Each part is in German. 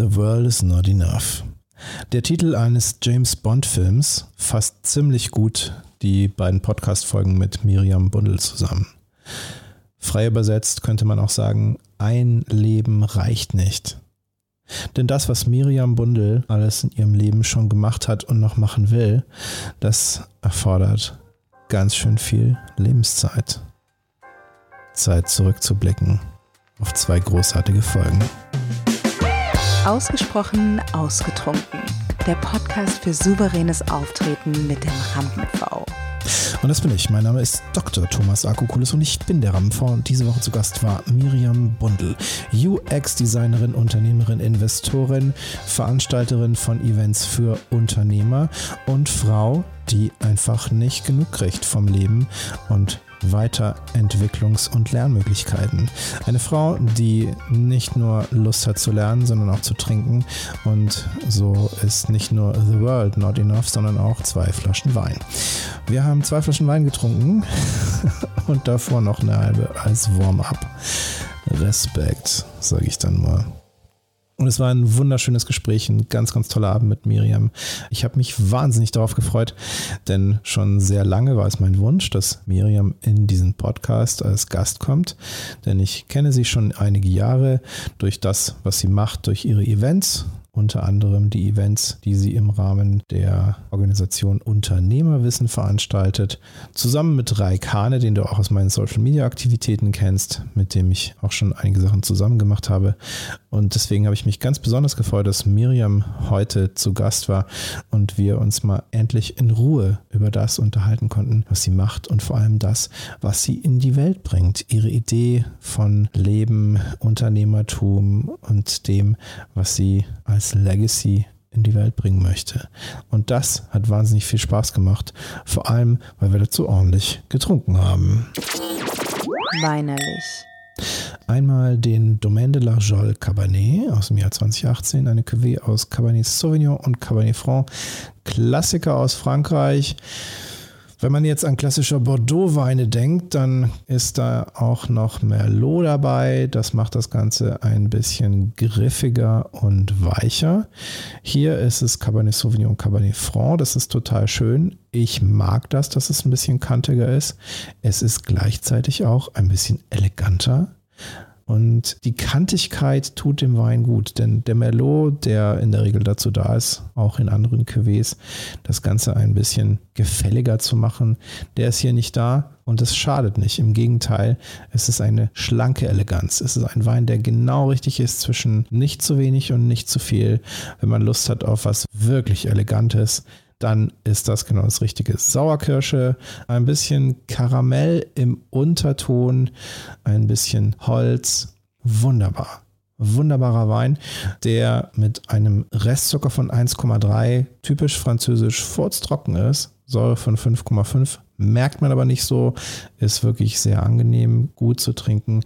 The World is Not Enough. Der Titel eines James Bond-Films fasst ziemlich gut die beiden Podcast-Folgen mit Miriam Bundel zusammen. Frei übersetzt könnte man auch sagen, ein Leben reicht nicht. Denn das, was Miriam Bundel alles in ihrem Leben schon gemacht hat und noch machen will, das erfordert ganz schön viel Lebenszeit. Zeit zurückzublicken auf zwei großartige Folgen. Ausgesprochen ausgetrunken. Der Podcast für souveränes Auftreten mit dem Rampen-V. Und das bin ich. Mein Name ist Dr. Thomas Akukulis und ich bin der Rampenv. Und diese Woche zu Gast war Miriam Bundel, UX-Designerin, Unternehmerin, Investorin, Veranstalterin von Events für Unternehmer und Frau, die einfach nicht genug kriegt vom Leben und Weiterentwicklungs- und Lernmöglichkeiten. Eine Frau, die nicht nur Lust hat zu lernen, sondern auch zu trinken. Und so ist nicht nur The World not enough, sondern auch zwei Flaschen Wein. Wir haben zwei Flaschen Wein getrunken und davor noch eine halbe als Warm-up. Respekt, sage ich dann mal. Und es war ein wunderschönes Gespräch, ein ganz, ganz toller Abend mit Miriam. Ich habe mich wahnsinnig darauf gefreut, denn schon sehr lange war es mein Wunsch, dass Miriam in diesen Podcast als Gast kommt. Denn ich kenne sie schon einige Jahre durch das, was sie macht, durch ihre Events unter anderem die Events, die sie im Rahmen der Organisation Unternehmerwissen veranstaltet, zusammen mit Raik Hane, den du auch aus meinen Social Media Aktivitäten kennst, mit dem ich auch schon einige Sachen zusammen gemacht habe. Und deswegen habe ich mich ganz besonders gefreut, dass Miriam heute zu Gast war und wir uns mal endlich in Ruhe über das unterhalten konnten, was sie macht und vor allem das, was sie in die Welt bringt. Ihre Idee von Leben, Unternehmertum und dem, was sie als Legacy in die Welt bringen möchte. Und das hat wahnsinnig viel Spaß gemacht, vor allem, weil wir dazu ordentlich getrunken haben. Weinerlich. Einmal den Domaine de l'Argol Cabernet aus dem Jahr 2018, eine Cuvée aus Cabernet Sauvignon und Cabernet Franc, Klassiker aus Frankreich. Wenn man jetzt an klassische Bordeaux-Weine denkt, dann ist da auch noch Merlot dabei. Das macht das Ganze ein bisschen griffiger und weicher. Hier ist es Cabernet Sauvignon und Cabernet Franc. Das ist total schön. Ich mag das, dass es ein bisschen kantiger ist. Es ist gleichzeitig auch ein bisschen eleganter. Und die Kantigkeit tut dem Wein gut, denn der Merlot, der in der Regel dazu da ist, auch in anderen Cuvées, das Ganze ein bisschen gefälliger zu machen, der ist hier nicht da und es schadet nicht. Im Gegenteil, es ist eine schlanke Eleganz. Es ist ein Wein, der genau richtig ist zwischen nicht zu wenig und nicht zu viel, wenn man Lust hat auf was wirklich Elegantes dann ist das genau das Richtige. Sauerkirsche, ein bisschen Karamell im Unterton, ein bisschen Holz. Wunderbar. Wunderbarer Wein, der mit einem Restzucker von 1,3 typisch französisch furztrocken ist. Säure von 5,5 merkt man aber nicht so, ist wirklich sehr angenehm, gut zu trinken,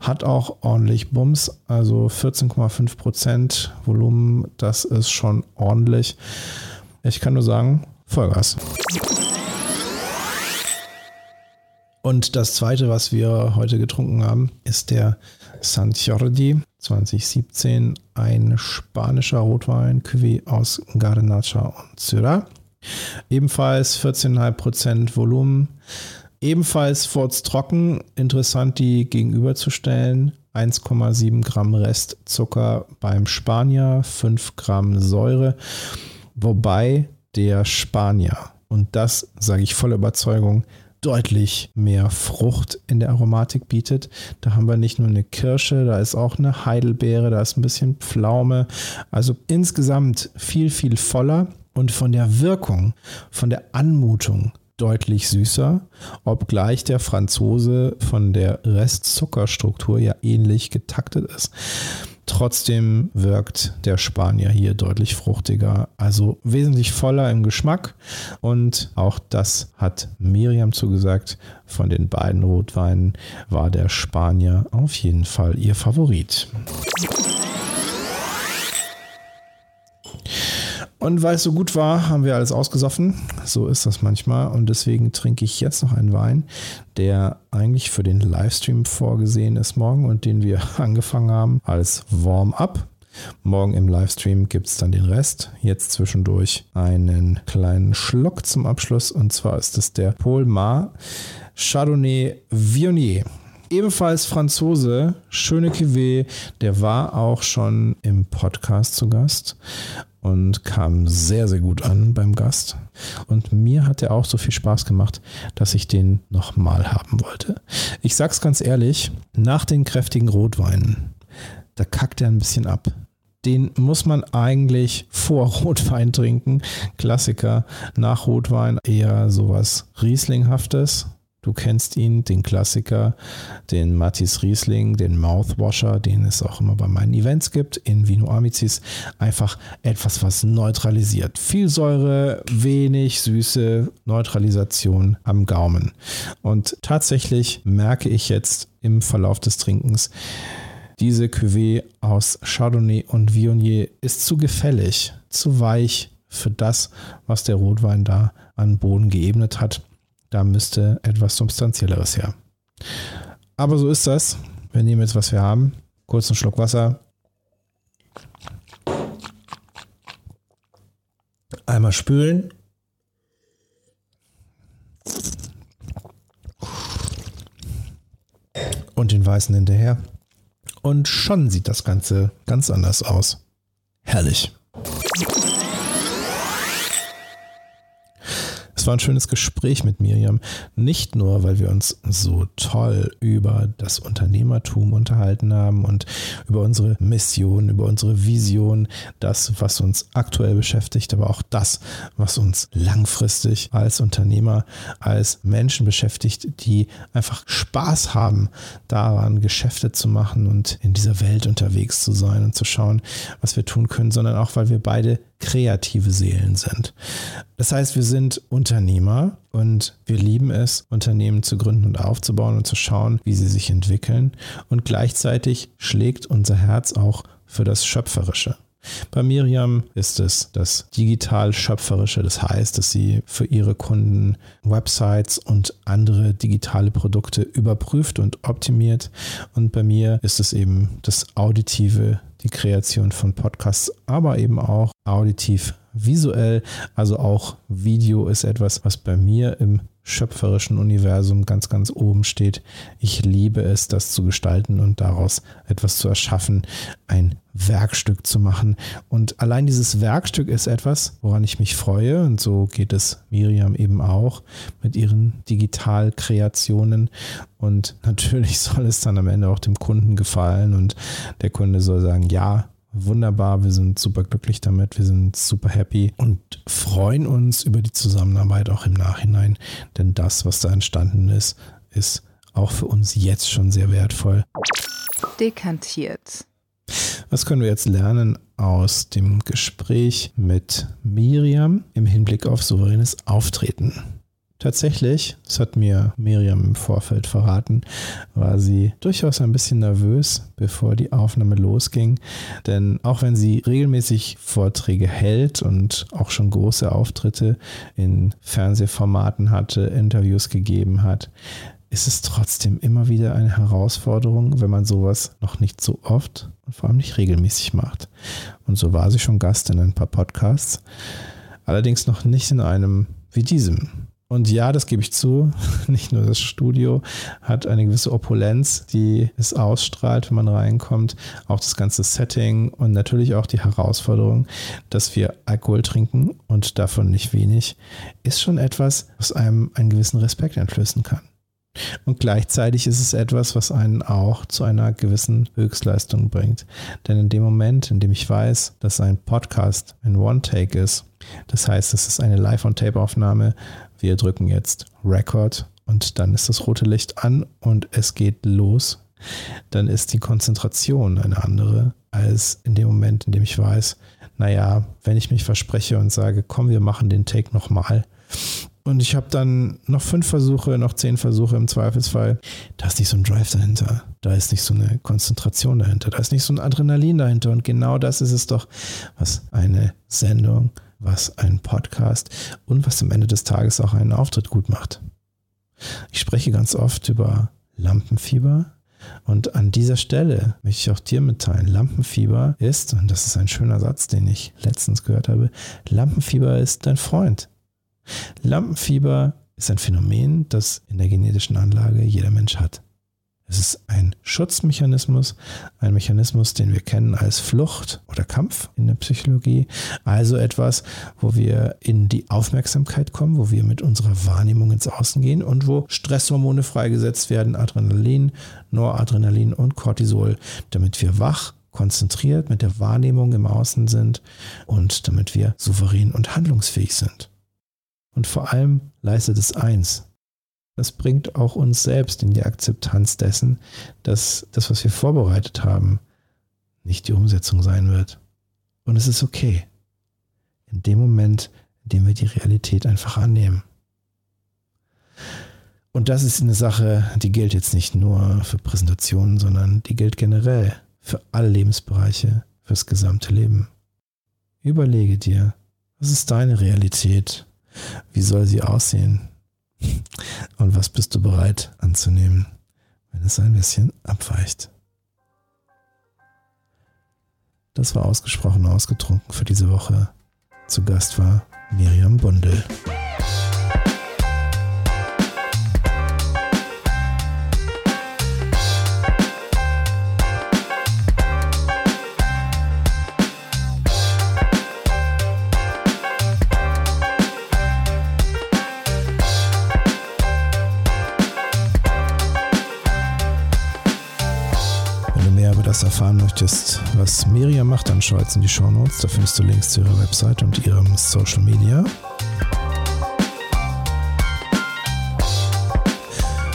hat auch ordentlich Bums, also 14,5 Prozent Volumen, das ist schon ordentlich. Ich kann nur sagen, Vollgas. Und das zweite, was wir heute getrunken haben, ist der San Jordi 2017, ein spanischer Rotwein, Cuvée aus Garnacha und Syrah. Ebenfalls 14,5% Volumen. Ebenfalls Forts trocken. Interessant, die gegenüberzustellen. 1,7 Gramm Restzucker beim Spanier, 5 Gramm Säure. Wobei der Spanier, und das sage ich voller Überzeugung, deutlich mehr Frucht in der Aromatik bietet. Da haben wir nicht nur eine Kirsche, da ist auch eine Heidelbeere, da ist ein bisschen Pflaume. Also insgesamt viel, viel voller und von der Wirkung, von der Anmutung deutlich süßer, obgleich der Franzose von der Restzuckerstruktur ja ähnlich getaktet ist. Trotzdem wirkt der Spanier hier deutlich fruchtiger, also wesentlich voller im Geschmack. Und auch das hat Miriam zugesagt. Von den beiden Rotweinen war der Spanier auf jeden Fall ihr Favorit. Und weil es so gut war, haben wir alles ausgesoffen. So ist das manchmal. Und deswegen trinke ich jetzt noch einen Wein, der eigentlich für den Livestream vorgesehen ist morgen und den wir angefangen haben als Warm-up. Morgen im Livestream gibt es dann den Rest. Jetzt zwischendurch einen kleinen Schluck zum Abschluss. Und zwar ist es der Paul Mar Chardonnay Viognier. Ebenfalls Franzose, schöne Cuvée, der war auch schon im Podcast zu Gast und kam sehr, sehr gut an beim Gast. Und mir hat er auch so viel Spaß gemacht, dass ich den nochmal haben wollte. Ich sag's ganz ehrlich, nach den kräftigen Rotweinen, da kackt er ein bisschen ab. Den muss man eigentlich vor Rotwein trinken. Klassiker. Nach Rotwein eher sowas Rieslinghaftes Du kennst ihn, den Klassiker, den Matis Riesling, den Mouthwasher, den es auch immer bei meinen Events gibt, in Vino Amicis. Einfach etwas, was neutralisiert. Viel Säure, wenig Süße, Neutralisation am Gaumen. Und tatsächlich merke ich jetzt im Verlauf des Trinkens, diese Cuvée aus Chardonnay und Viognier ist zu gefällig, zu weich für das, was der Rotwein da an Boden geebnet hat. Da müsste etwas Substanzielleres her. Aber so ist das. Wir nehmen jetzt, was wir haben. Kurzen Schluck Wasser. Einmal spülen. Und den weißen hinterher. Und schon sieht das Ganze ganz anders aus. Herrlich. War ein schönes Gespräch mit Miriam. Nicht nur, weil wir uns so toll über das Unternehmertum unterhalten haben und über unsere Mission, über unsere Vision, das, was uns aktuell beschäftigt, aber auch das, was uns langfristig als Unternehmer, als Menschen beschäftigt, die einfach Spaß haben, daran Geschäfte zu machen und in dieser Welt unterwegs zu sein und zu schauen, was wir tun können, sondern auch, weil wir beide kreative Seelen sind. Das heißt, wir sind Unternehmer und wir lieben es, Unternehmen zu gründen und aufzubauen und zu schauen, wie sie sich entwickeln. Und gleichzeitig schlägt unser Herz auch für das Schöpferische. Bei Miriam ist es das digital Schöpferische, das heißt, dass sie für ihre Kunden Websites und andere digitale Produkte überprüft und optimiert. Und bei mir ist es eben das Auditive, die Kreation von Podcasts, aber eben auch auditiv visuell. Also auch Video ist etwas, was bei mir im schöpferischen Universum ganz, ganz oben steht. Ich liebe es, das zu gestalten und daraus etwas zu erschaffen, ein Werkstück zu machen. Und allein dieses Werkstück ist etwas, woran ich mich freue. Und so geht es Miriam eben auch mit ihren Digitalkreationen. Und natürlich soll es dann am Ende auch dem Kunden gefallen. Und der Kunde soll sagen, ja, wunderbar, wir sind super glücklich damit, wir sind super happy und freuen uns über die Zusammenarbeit auch im Nachhinein, denn das, was da entstanden ist, ist auch für uns jetzt schon sehr wertvoll. Dekantiert. Was können wir jetzt lernen aus dem Gespräch mit Miriam im Hinblick auf souveränes Auftreten? Tatsächlich, das hat mir Miriam im Vorfeld verraten, war sie durchaus ein bisschen nervös, bevor die Aufnahme losging. Denn auch wenn sie regelmäßig Vorträge hält und auch schon große Auftritte in Fernsehformaten hatte, Interviews gegeben hat, ist es trotzdem immer wieder eine Herausforderung, wenn man sowas noch nicht so oft und vor allem nicht regelmäßig macht. Und so war sie schon Gast in ein paar Podcasts, allerdings noch nicht in einem wie diesem. Und ja, das gebe ich zu, nicht nur das Studio hat eine gewisse Opulenz, die es ausstrahlt, wenn man reinkommt, auch das ganze Setting und natürlich auch die Herausforderung, dass wir Alkohol trinken und davon nicht wenig, ist schon etwas, was einem einen gewissen Respekt entflößen kann. Und gleichzeitig ist es etwas, was einen auch zu einer gewissen Höchstleistung bringt. Denn in dem Moment, in dem ich weiß, dass ein Podcast ein One-Take ist, das heißt, es ist eine Live-on-Tape-Aufnahme, wir drücken jetzt Record und dann ist das rote Licht an und es geht los, dann ist die Konzentration eine andere als in dem Moment, in dem ich weiß, naja, wenn ich mich verspreche und sage, komm, wir machen den Take nochmal, und ich habe dann noch fünf Versuche, noch zehn Versuche im Zweifelsfall. Da ist nicht so ein Drive dahinter. Da ist nicht so eine Konzentration dahinter. Da ist nicht so ein Adrenalin dahinter. Und genau das ist es doch, was eine Sendung, was ein Podcast und was am Ende des Tages auch einen Auftritt gut macht. Ich spreche ganz oft über Lampenfieber, Und an dieser Stelle möchte ich auch dir mitteilen, Lampenfieber ist, und das ist ein schöner Satz, den ich letztens gehört habe, Lampenfieber ist dein Freund. Lampenfieber ist ein Phänomen, das in der genetischen Anlage jeder Mensch hat. Es ist ein Schutzmechanismus, ein Mechanismus, den wir kennen als Flucht oder Kampf in der Psychologie. Also etwas, wo wir in die Aufmerksamkeit kommen, wo wir mit unserer Wahrnehmung ins Außen gehen und wo Stresshormone freigesetzt werden, Adrenalin, Noradrenalin und Cortisol, damit wir wach, konzentriert mit der Wahrnehmung im Außen sind und damit wir souverän und handlungsfähig sind. Und vor allem leistet es eins, das bringt auch uns selbst in die Akzeptanz dessen, dass das, was wir vorbereitet haben, nicht die Umsetzung sein wird. Und es ist okay. In dem Moment, in dem wir die Realität einfach annehmen. Und das ist eine Sache, die gilt jetzt nicht nur für Präsentationen, sondern die gilt generell für alle Lebensbereiche, fürs gesamte Leben. Überlege dir, was ist deine Realität? Wie soll sie aussehen? Und was bist du bereit anzunehmen, wenn es ein bisschen abweicht? Das war ausgesprochen ausgetrunken für diese Woche. Zu Gast war Miriam Bundel. Das erfahren möchtest, was Miriam macht, dann schau jetzt in die Show Notes. Da findest du Links zu ihrer Website und ihrem Social Media.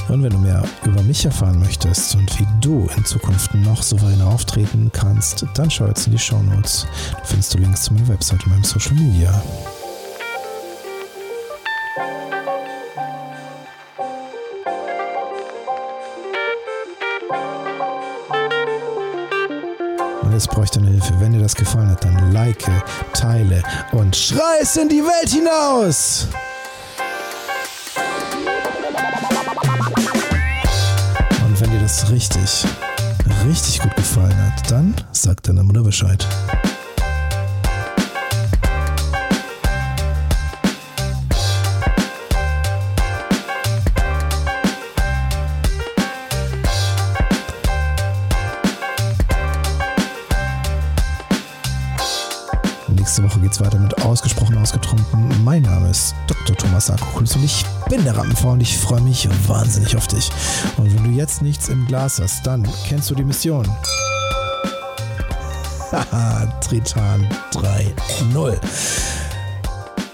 Und wenn du mehr über mich erfahren möchtest und wie du in Zukunft noch souveräner auftreten kannst, dann schau jetzt in die Show Notes. Da findest du Links zu meiner Website und meinem Social Media. Jetzt brauche ich deine Hilfe. Wenn dir das gefallen hat, dann like, teile und schrei es in die Welt hinaus! Und wenn dir das richtig, richtig gut gefallen hat, dann sag deiner Mutter Bescheid. Mein Name ist Dr. Thomas Sarkokulis und ich bin der Rampenfrau und ich freue mich wahnsinnig auf dich. Und wenn du jetzt nichts im Glas hast, dann kennst du die Mission. Haha, Tritan 3.0.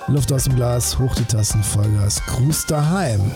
Luft aus dem Glas, hoch die Tassen, Vollgas, Gruß daheim.